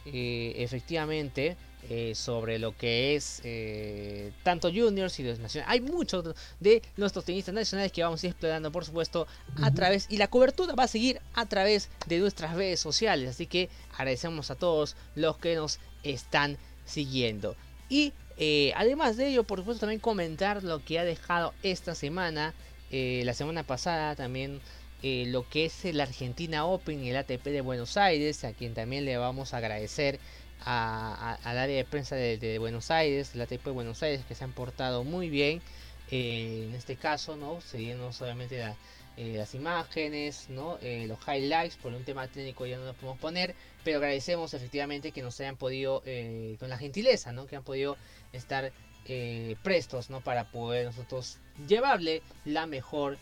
Eh, efectivamente, eh, sobre lo que es eh, tanto juniors y los nacionales. Hay muchos de nuestros tenistas nacionales que vamos a ir explorando, por supuesto, a través, y la cobertura va a seguir a través de nuestras redes sociales. Así que agradecemos a todos los que nos están siguiendo. Y eh, además de ello, por supuesto, también comentar lo que ha dejado esta semana, la semana pasada también. lo que es el Argentina Open, el ATP de Buenos Aires, a quien también le vamos a agradecer al área de prensa de, Buenos Aires, la ATP de Buenos Aires, que se han portado muy bien. Eh, en este caso, ¿no? Siguiendo solamente eh, las imágenes, ¿no? Eh, los highlights, por un tema técnico ya no los podemos poner, pero agradecemos efectivamente que nos hayan podido, con la gentileza, ¿no? Que han podido estar prestos, ¿no? Para poder nosotros llevarle la mejor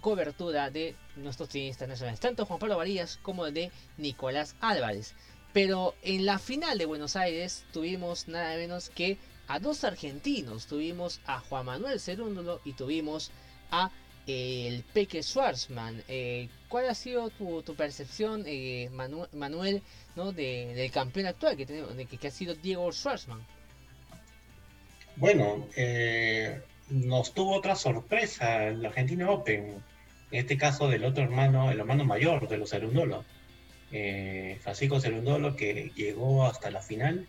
cobertura de nuestros tenistas nacionales, tanto Juan Pablo Varías como de Nicolás Álvarez. Pero en la final de Buenos Aires tuvimos nada menos que a dos argentinos. Tuvimos a Juan Manuel Cerúndolo y tuvimos a eh, el Peque Schwarzman. Eh, ¿Cuál ha sido tu, percepción, eh, Manuel, ¿no? del campeón actual que, tenemos, de que, ha sido Diego Schwarzman? Bueno, nos tuvo otra sorpresa en la Argentina Open. En este caso del otro hermano, el hermano mayor de los Cerúndolo eh, Francisco Cerundolo, que llegó hasta la final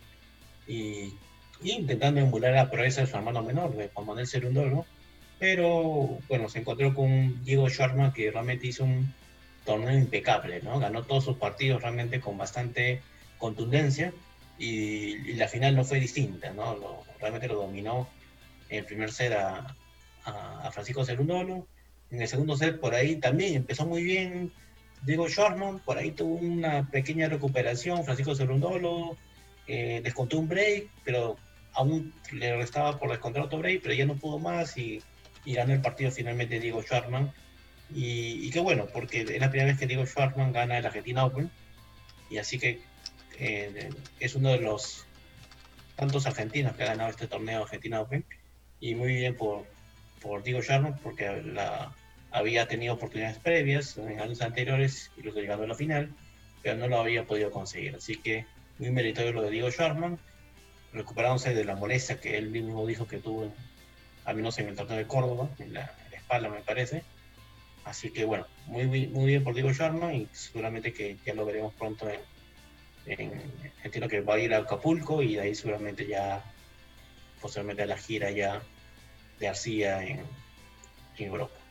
y, intentando emular la proeza de su hermano menor, de Juan Manuel Cerundolo, pero bueno, se encontró con Diego Sharma, que realmente hizo un torneo impecable, ¿no? Ganó todos sus partidos realmente con bastante contundencia y, la final no fue distinta, ¿no? realmente lo dominó en el primer set a, a, Francisco Cerundolo. En el segundo set por ahí también empezó muy bien, Diego Shortman, por ahí tuvo una pequeña recuperación, Francisco Cerundolo eh, descontó un break, pero aún le restaba por descontar otro break, pero ya no pudo más y, ganó el partido finalmente Diego Schwartzman. Y, qué bueno, porque es la primera vez que Diego Schwartzman gana el Argentina Open, y así que eh, es uno de los tantos argentinos que ha ganado este torneo Argentina Open, y muy bien por, por Diego Schwartzman, porque la, había tenido oportunidades previas en años anteriores, incluso llegando a la final, pero no lo había podido conseguir. Así que muy meritorio lo de Diego Schwarman, recuperándose de la molestia que él mismo dijo que tuvo, al menos en el torneo de Córdoba, en la, espalda me parece. Así que bueno, muy, muy, bien por Diego Schwarman y seguramente que ya lo veremos pronto en, entiendo que va a ir a Acapulco y de ahí seguramente ya posiblemente a la gira ya de Arcía en Europa.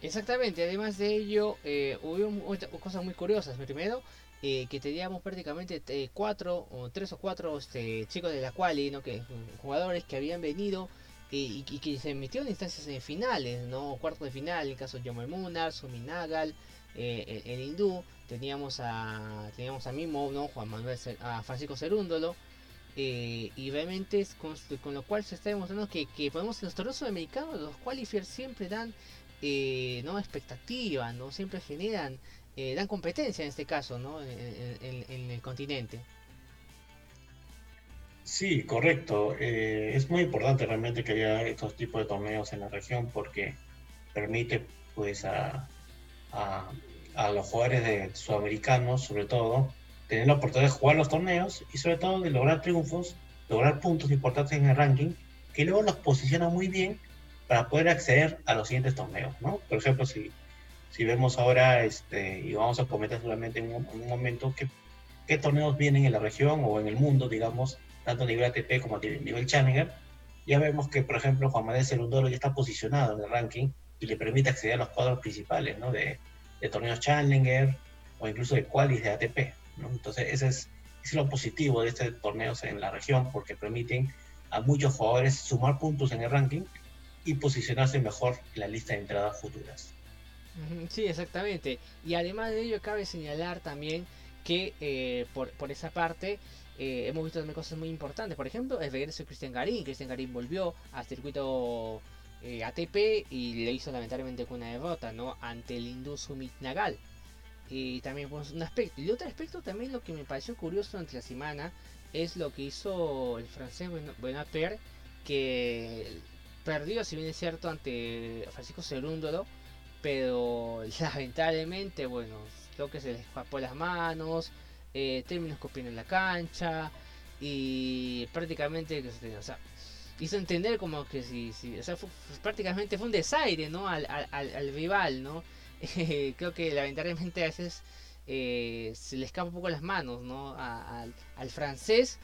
Exactamente, además de ello, eh, hubo cosas muy curiosas. Primero, eh, que teníamos prácticamente eh, cuatro, o tres o cuatro este, chicos de la quali, ¿no? que, jugadores que habían venido y, que se metieron en instancias finales, ¿no? cuartos de final, en el caso de Yomer Munar, Suminagal, el, el, hindú, teníamos a teníamos a Mimo, ¿no? Juan Manuel, a Francisco Cerúndolo. y realmente es con, lo cual se está demostrando que, que podemos los torneos sudamericanos, los qualifiers siempre dan eh, no expectativa, no siempre generan, eh, dan competencia en este caso, ¿no? En, el continente. Sí, correcto. Eh, es muy importante realmente que haya estos tipos de torneos en la región porque permite pues a, a, los jugadores de sudamericanos sobre todo tener la oportunidad de jugar los torneos y sobre todo de lograr triunfos, lograr puntos importantes en el ranking que luego los posiciona muy bien para poder acceder a los siguientes torneos, ¿no? Por ejemplo, si, si vemos ahora, este, y vamos a comentar solamente en un, momento, qué, qué torneos vienen en la región o en el mundo, digamos, tanto a nivel ATP como a nivel Challenger, ya vemos que, por ejemplo, Juan Manuel Cerundolo ya está posicionado en el ranking y le permite acceder a los cuadros principales, ¿no? De, de torneos Challenger o incluso de qualis de ATP, ¿no? Entonces, ese es, es lo positivo de estos torneos en la región porque permiten a muchos jugadores sumar puntos en el ranking y posicionarse mejor en la lista de entradas futuras. Sí, exactamente. Y además de ello, cabe señalar también que eh, por, esa parte eh, hemos visto también cosas muy importantes. Por ejemplo, el regreso de Cristian Garín. Cristian Garín volvió al circuito eh, ATP y le hizo lamentablemente una derrota ¿no? ante el hindú Sumit Nagal. Y también pues, un aspecto. Y otro aspecto también lo que me pareció curioso durante la semana es lo que hizo el francés Benoit que perdió, si bien es cierto, ante Francisco Cerúndolo, pero lamentablemente, bueno, creo que se le escapó las manos, eh, terminó escupiendo en la cancha y prácticamente, o sea, hizo entender como que si, o sea, prácticamente fue un desaire, ¿no? Al, al, rival, ¿no? creo que lamentablemente a veces eh, se le escapa un poco las manos, ¿no? al, al francés.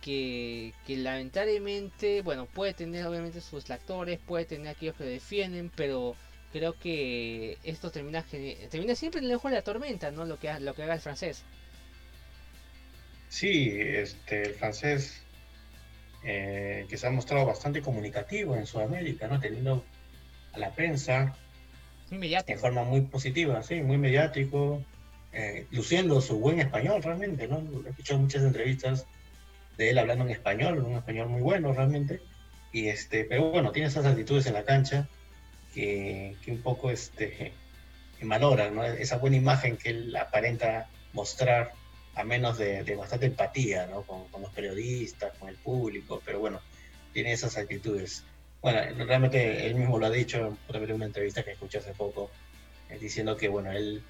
Que, que, lamentablemente, bueno, puede tener obviamente sus lectores, puede tener aquellos que lo defienden, pero creo que esto termina termina siempre en el ojo de la tormenta, ¿no? Lo que, lo que haga el francés. Sí, este, el francés eh, que se ha mostrado bastante comunicativo en Sudamérica, ¿no? Teniendo a la prensa en forma muy positiva, sí, muy mediático, eh, luciendo su buen español realmente, ¿no? He escuchado muchas entrevistas de él hablando en español, un español muy bueno realmente, y este, pero bueno, tiene esas actitudes en la cancha que, un poco este, malora ¿no? esa buena imagen que él aparenta mostrar a menos de, bastante empatía ¿no? con, los periodistas, con el público, pero bueno, tiene esas actitudes. Bueno, realmente él mismo lo ha dicho en una entrevista que escuché hace poco, eh, diciendo que bueno, él,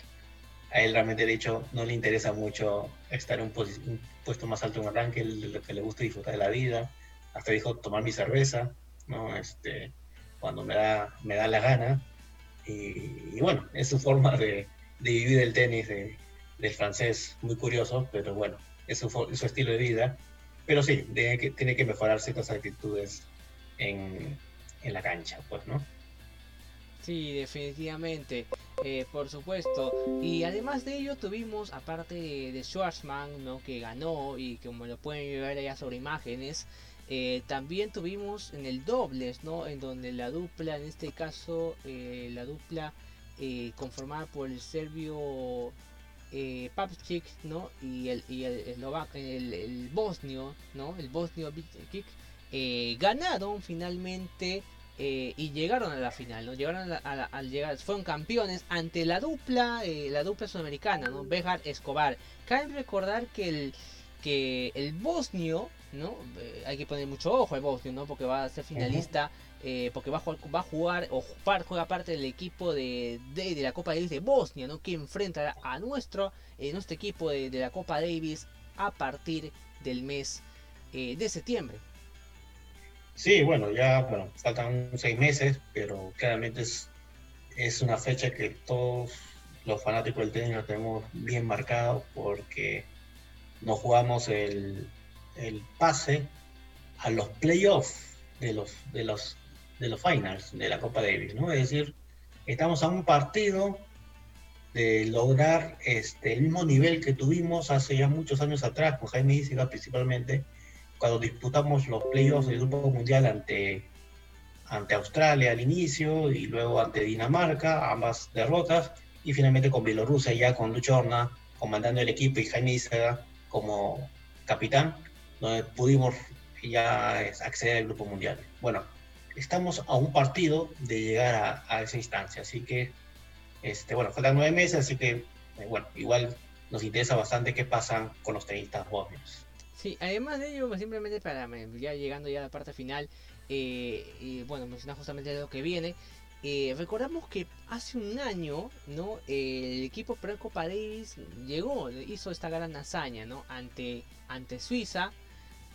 a él realmente de hecho no le interesa mucho estar en un, puesto más alto en el ranking, lo que le gusta disfrutar de la vida, hasta dijo tomar mi cerveza, ¿no? Este, cuando me da, me da la gana. Y, bueno, es su forma de, vivir el tenis de, del francés, muy curioso, pero bueno, es su, su estilo de vida. Pero sí, tiene que, tiene que mejorar ciertas actitudes en, en la cancha, pues, ¿no? Sí, definitivamente, eh, por supuesto. Y además de ello tuvimos, aparte de, Schwarzman, ¿no? Que ganó y como lo pueden ver allá sobre imágenes, eh, también tuvimos en el dobles, ¿no? En donde la dupla, en este caso, eh, la dupla conformada por el serbio eh, ¿no? Y el, y el, el, bosnio, ¿no? El bosnio ganaron finalmente y llegaron a la final, ¿no? Llegaron a, llegar, fueron campeones ante la dupla, la dupla sudamericana, ¿no? Bejar Escobar. Cabe recordar que el que el bosnio ¿no? Eh, hay que poner mucho ojo al Bosnio, ¿no? Porque va a ser finalista, eh, porque va a jugar, va a jugar o juega parte del equipo de, de, la Copa Davis de Bosnia, ¿no? Que enfrenta a nuestro, eh, nuestro equipo de, la Copa Davis a partir del mes de septiembre. Sí, bueno, ya bueno, faltan seis meses, pero claramente es, una fecha que todos los fanáticos del tenis lo tenemos bien marcado porque nos jugamos el el pase a los playoffs de los, de los, de los finals de la Copa Davis, ¿no? Es decir, estamos a un partido de lograr este, el mismo nivel que tuvimos hace ya muchos años atrás, con Jaime Isiga principalmente, cuando disputamos los playoffs del Grupo Mundial ante, ante Australia al inicio y luego ante Dinamarca, ambas derrotas, y finalmente con Bielorrusia ya con Lucho comandando el equipo y Jaime Isiga como capitán donde pudimos ya acceder al Grupo Mundial. Bueno, estamos a un partido de llegar a, esa instancia, así que, este, bueno, faltan nueve meses, así que, eh, bueno, igual nos interesa bastante qué pasa con los tenistas bosnios. Sí, además de ello, pues, simplemente para ya llegando ya a la parte final, eh, bueno, mencionar justamente lo que viene. Eh, recordamos que hace un año, ¿no? el equipo Pro Copa Davis llegó, hizo esta gran hazaña, ¿no? Ante, ante Suiza,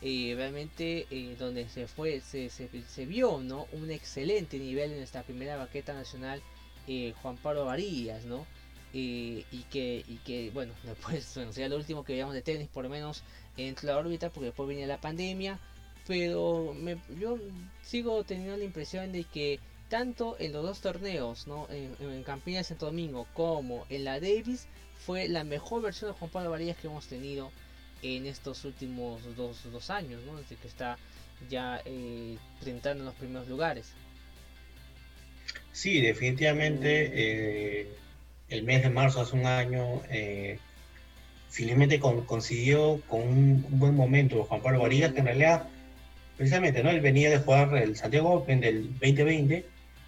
y realmente eh, donde se fue se, se, vio no un excelente nivel en esta primera baqueta nacional eh, Juan Pablo Varillas no y que y que bueno después bueno sería lo último que veíamos de tenis por lo menos en la órbita porque después venía la pandemia pero yo sigo teniendo la impresión de que tanto en los dos torneos no en, en Campiña de Santo Domingo como en la Davis fue la mejor versión de Juan Pablo Varillas que hemos tenido en estos últimos dos, dos años, ¿no? Desde que está ya eh, en los primeros lugares. Sí, definitivamente eh, el mes de marzo hace un año eh, finalmente consiguió con un, buen momento Juan Pablo Varillas, que en realidad, precisamente, ¿no? Él venía de jugar el Santiago Open del 2020,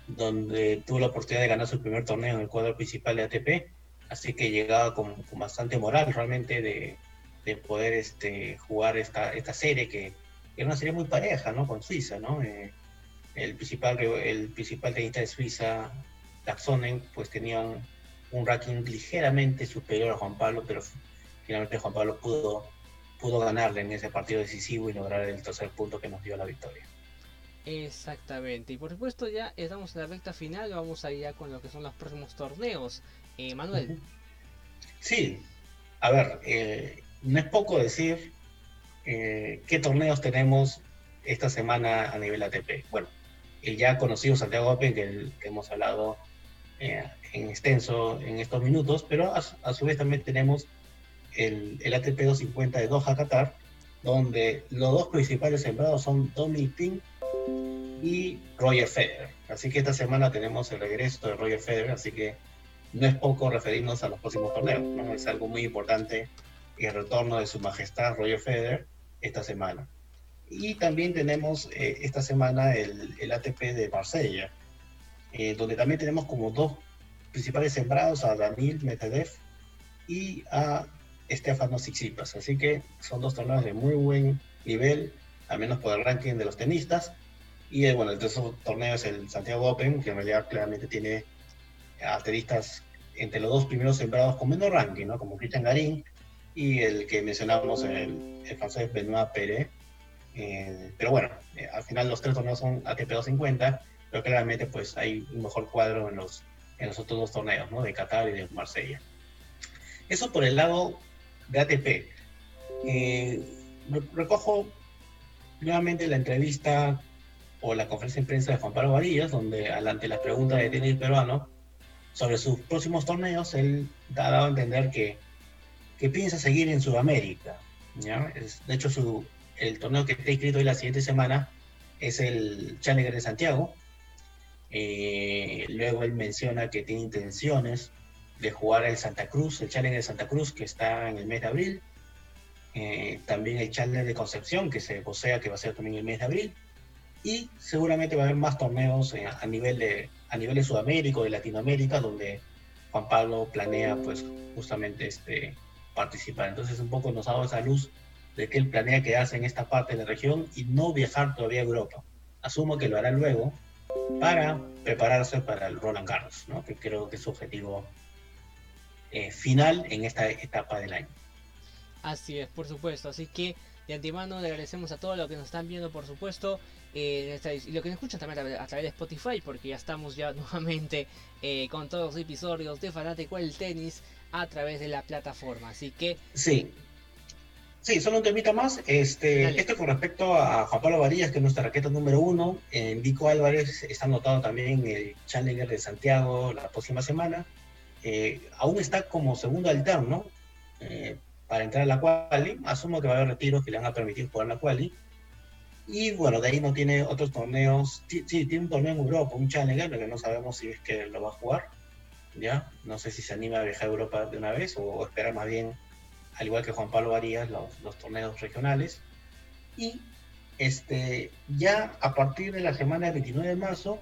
donde tuvo la oportunidad de ganar su primer torneo en el cuadro principal de ATP, así que llegaba con, bastante moral realmente de, poder este, jugar esta, esta serie, que era una serie muy pareja, ¿no? Con Suiza, ¿no? Eh, el principal, el principal tenista de Suiza, Laxonen, pues tenía un ranking ligeramente superior a Juan Pablo, pero finalmente Juan Pablo pudo, pudo ganarle en ese partido decisivo y lograr el tercer punto que nos dio la victoria. Exactamente, y por supuesto ya estamos en la recta final, vamos a ir ya con lo que son los próximos torneos. Eh, Manuel. Sí, a ver, eh, no es poco decir eh, qué torneos tenemos esta semana a nivel ATP. Bueno, el ya conocido Santiago Open, que, hemos hablado en extenso en estos minutos, pero a, a, su vez también tenemos el, el ATP 250 de Doha, Qatar, donde los dos principales sembrados son Dominic Thiem y Roger Federer. Así que esta semana tenemos el regreso de Roger Federer, así que no es poco referirnos a los próximos torneos, ¿no? es algo muy importante el retorno de su majestad Roger Federer esta semana. Y también tenemos eh, esta semana el, el, ATP de Marsella, eh, donde también tenemos como dos principales sembrados a Daniel Medvedev y a Estefano Tsitsipas. Así que son dos torneos de muy buen nivel, al menos por el ranking de los tenistas. Y eh, bueno, el tercer torneo es el Santiago Open, que en realidad claramente tiene a tenistas entre los dos primeros sembrados con menos ranking, ¿no? como Cristian Garín y el que mencionamos, el, el francés Benoit Pérez. Eh, pero bueno, eh, al final los tres torneos son ATP 250, pero claramente pues hay un mejor cuadro en los, en los otros dos torneos, ¿no? de Qatar y de Marsella. Eso por el lado de ATP. Eh, recojo nuevamente la entrevista o la conferencia de prensa de Juan Pablo Varillas, donde ante las preguntas de tenis peruano sobre sus próximos torneos, él ha dado a entender que, que piensa seguir en Sudamérica. de hecho, su, el torneo que está inscrito hoy la siguiente semana es el Challenger de Santiago. Eh, luego él menciona que tiene intenciones de jugar el Santa Cruz, el Challenger de Santa Cruz, que está en el mes de abril. Eh, también el Challenger de Concepción, que se posea que va a ser también el mes de abril. Y seguramente va a haber más torneos eh, a, nivel de, a nivel de Sudamérica de Latinoamérica, donde Juan Pablo planea pues justamente este, participar. Entonces un poco nos ha dado esa luz de que él planea quedarse en esta parte de la región y no viajar todavía a Europa. Asumo que lo hará luego para prepararse para el Roland Garros, ¿no? que creo que es su objetivo eh, final en esta etapa del año. Así es, por supuesto. Así que de antemano le agradecemos a todos los que nos están viendo, por supuesto, eh, y lo que nos escuchan también a, través de Spotify, porque ya estamos ya nuevamente eh, con todos los episodios de Fanático el Tenis a través de la plataforma. Así que. Sí. Sí, solo un temita más. Este, esto con respecto a Juan Pablo Varillas, que es nuestra raqueta número uno. En Vico Álvarez está anotado también el Challenger de Santiago la próxima semana. Eh, aún está como segundo alterno eh, para entrar a la quali. Asumo que va a haber retiros que le van a permitir jugar la quali. Y bueno, de ahí no tiene otros torneos. Sí, tiene un torneo en Europa, un Challenger, pero no sabemos si es que lo va a jugar. ¿ya? No sé si se anima a viajar a Europa de una vez o, esperar más bien, al igual que Juan Pablo Varías, los, los torneos regionales. Y este, ya a partir de la semana del 29 de marzo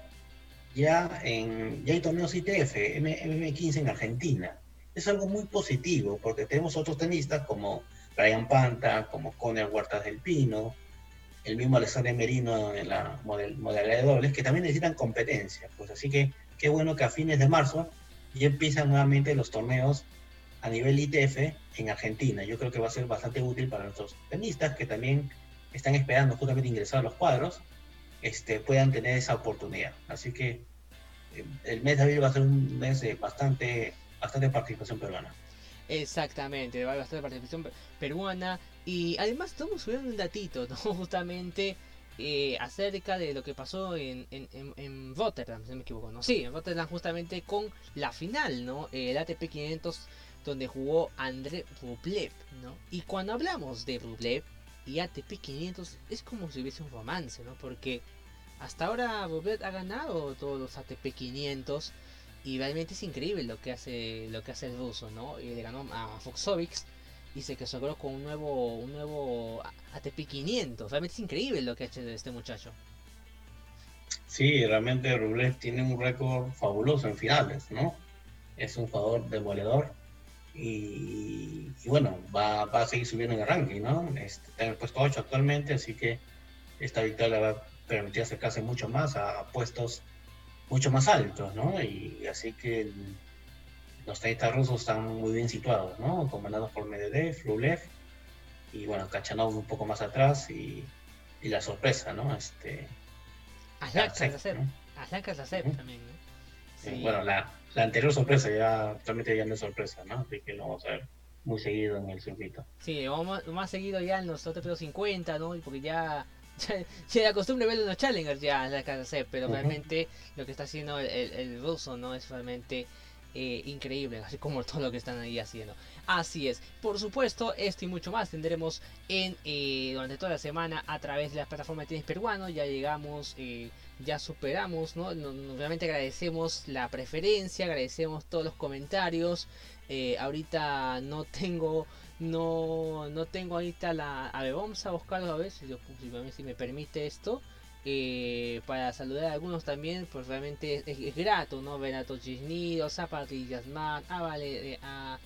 ya, en, ya hay torneos ITF, M, 15 en Argentina. Es algo muy positivo porque tenemos otros tenistas como Brian Panta, como Conner Huertas del Pino, el mismo Alexander Merino en la modalidad de dobles, que también necesitan competencia. Pues así que qué bueno que a fines de marzo ya empiezan nuevamente los torneos a nivel ITF en Argentina. Yo creo que va a ser bastante útil para nuestros tenistas que también están esperando justamente ingresar a los cuadros este, puedan tener esa oportunidad. Así que eh, el mes de abril va a ser un mes de bastante, bastante participación peruana. Exactamente, va a haber bastante participación peruana. Y además estamos subiendo un datito, ¿no? Justamente eh, acerca de lo que pasó en, en, Rotterdam, si no me equivoco. No, sí, en Rotterdam justamente con la final, ¿no? El ATP 500 donde jugó André Rublev, ¿no? Y cuando hablamos de Rublev, y ATP 500 es como si hubiese un romance, ¿no? Porque hasta ahora Bobet ha ganado todos los ATP 500 y realmente es increíble lo que hace lo que hace el ruso, ¿no? Y le ganó a Foxovics y se quedó con un nuevo un nuevo ATP 500. Realmente es increíble lo que ha hecho este muchacho. Sí, realmente Rublev tiene un récord fabuloso en finales, ¿no? Es un jugador demoledor y, bueno, va, a seguir subiendo en el ranking, ¿no? Está en el puesto 8 actualmente, así que esta victoria va a permitir acercarse mucho más a puestos mucho más altos, ¿no? Y así que los tenistas rusos están muy bien situados, ¿no? Comandados por Medvedev, Rublev y bueno, Kachanov un poco más atrás y, la sorpresa, ¿no? Este, Aslan ¿no? también, ¿no? Sí. Bueno, la, la anterior sorpresa ya actualmente ya no es sorpresa, ¿no? Así que lo vamos a ver muy seguido en el circuito. Sí, vamos más seguido ya en los otros 50, ¿no? Porque ya se da costumbre verlo en los challengers ya la casa pero realmente lo que está haciendo el, el, ruso no es realmente eh, increíble, así como todo lo que están ahí haciendo. Así es, por supuesto, esto y mucho más tendremos en eh, durante toda la semana a través de la plataforma de tenis peruano. Ya llegamos, eh, ya superamos, ¿no? Realmente agradecemos la preferencia, agradecemos todos los comentarios. ahorita no tengo no, no tengo ahorita la. A ver, vamos a buscarlo a ver si, si me permite esto. Eh, para saludar a algunos también, pues realmente es, grato, ¿no? Ver a Tochisnido, Zapatillas Man, a, vale, eh, a,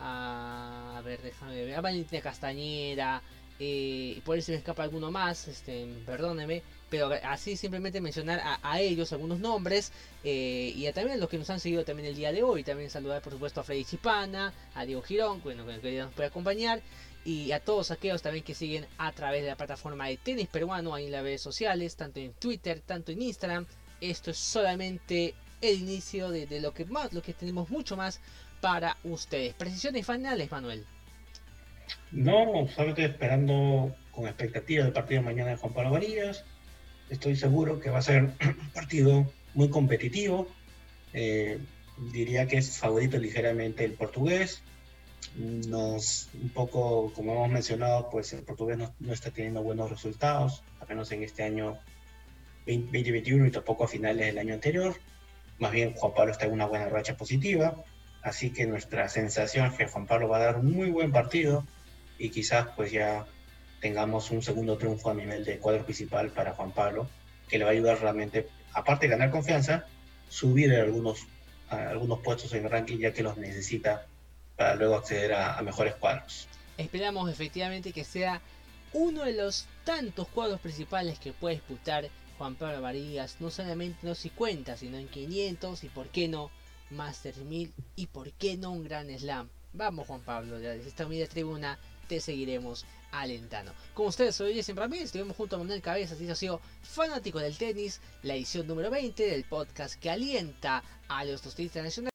a, a ver, déjame ver, a Valentina Castañera, eh, por eso me escapa alguno más, este, perdóneme, pero así simplemente mencionar a, ellos algunos nombres eh, y a también a los que nos han seguido también el día de hoy. También saludar por supuesto a Freddy Chipana, a Diego Girón, bueno, que nos puede acompañar. Y a todos aquellos también que siguen a través de la plataforma de tenis peruano ahí en las redes sociales, tanto en Twitter, tanto en Instagram. Esto es solamente el inicio de, lo que más, lo que tenemos mucho más para ustedes. Precisiones finales, Manuel. No, solamente esperando con expectativa el partido de mañana de Juan Pablo Varillas. Estoy seguro que va a ser un partido muy competitivo. Eh, diría que es favorito ligeramente el portugués. Nos, un poco, como hemos mencionado, pues el portugués no, está teniendo buenos resultados, al menos en este año 2021 y tampoco a finales del año anterior. Más bien Juan Pablo está en una buena racha positiva, así que nuestra sensación es que Juan Pablo va a dar un muy buen partido y quizás pues ya tengamos un segundo triunfo a nivel de cuadro principal para Juan Pablo, que le va a ayudar realmente, aparte de ganar confianza, subir algunos, algunos puestos en el ranking ya que los necesita para luego acceder a, mejores cuadros. Esperamos efectivamente que sea uno de los tantos cuadros principales que puede disputar Juan Pablo Varillas, no solamente en los 50, sino en 500 y por qué no Master 1000 y por qué no un gran slam. Vamos Juan Pablo, desde esta humilde tribuna te seguiremos alentando. Como ustedes soy Jessy Ramírez, estuvimos junto a Manuel Cabezas y ha sido fanático del tenis, la edición número 20 del podcast que alienta a los tenistas nacionales.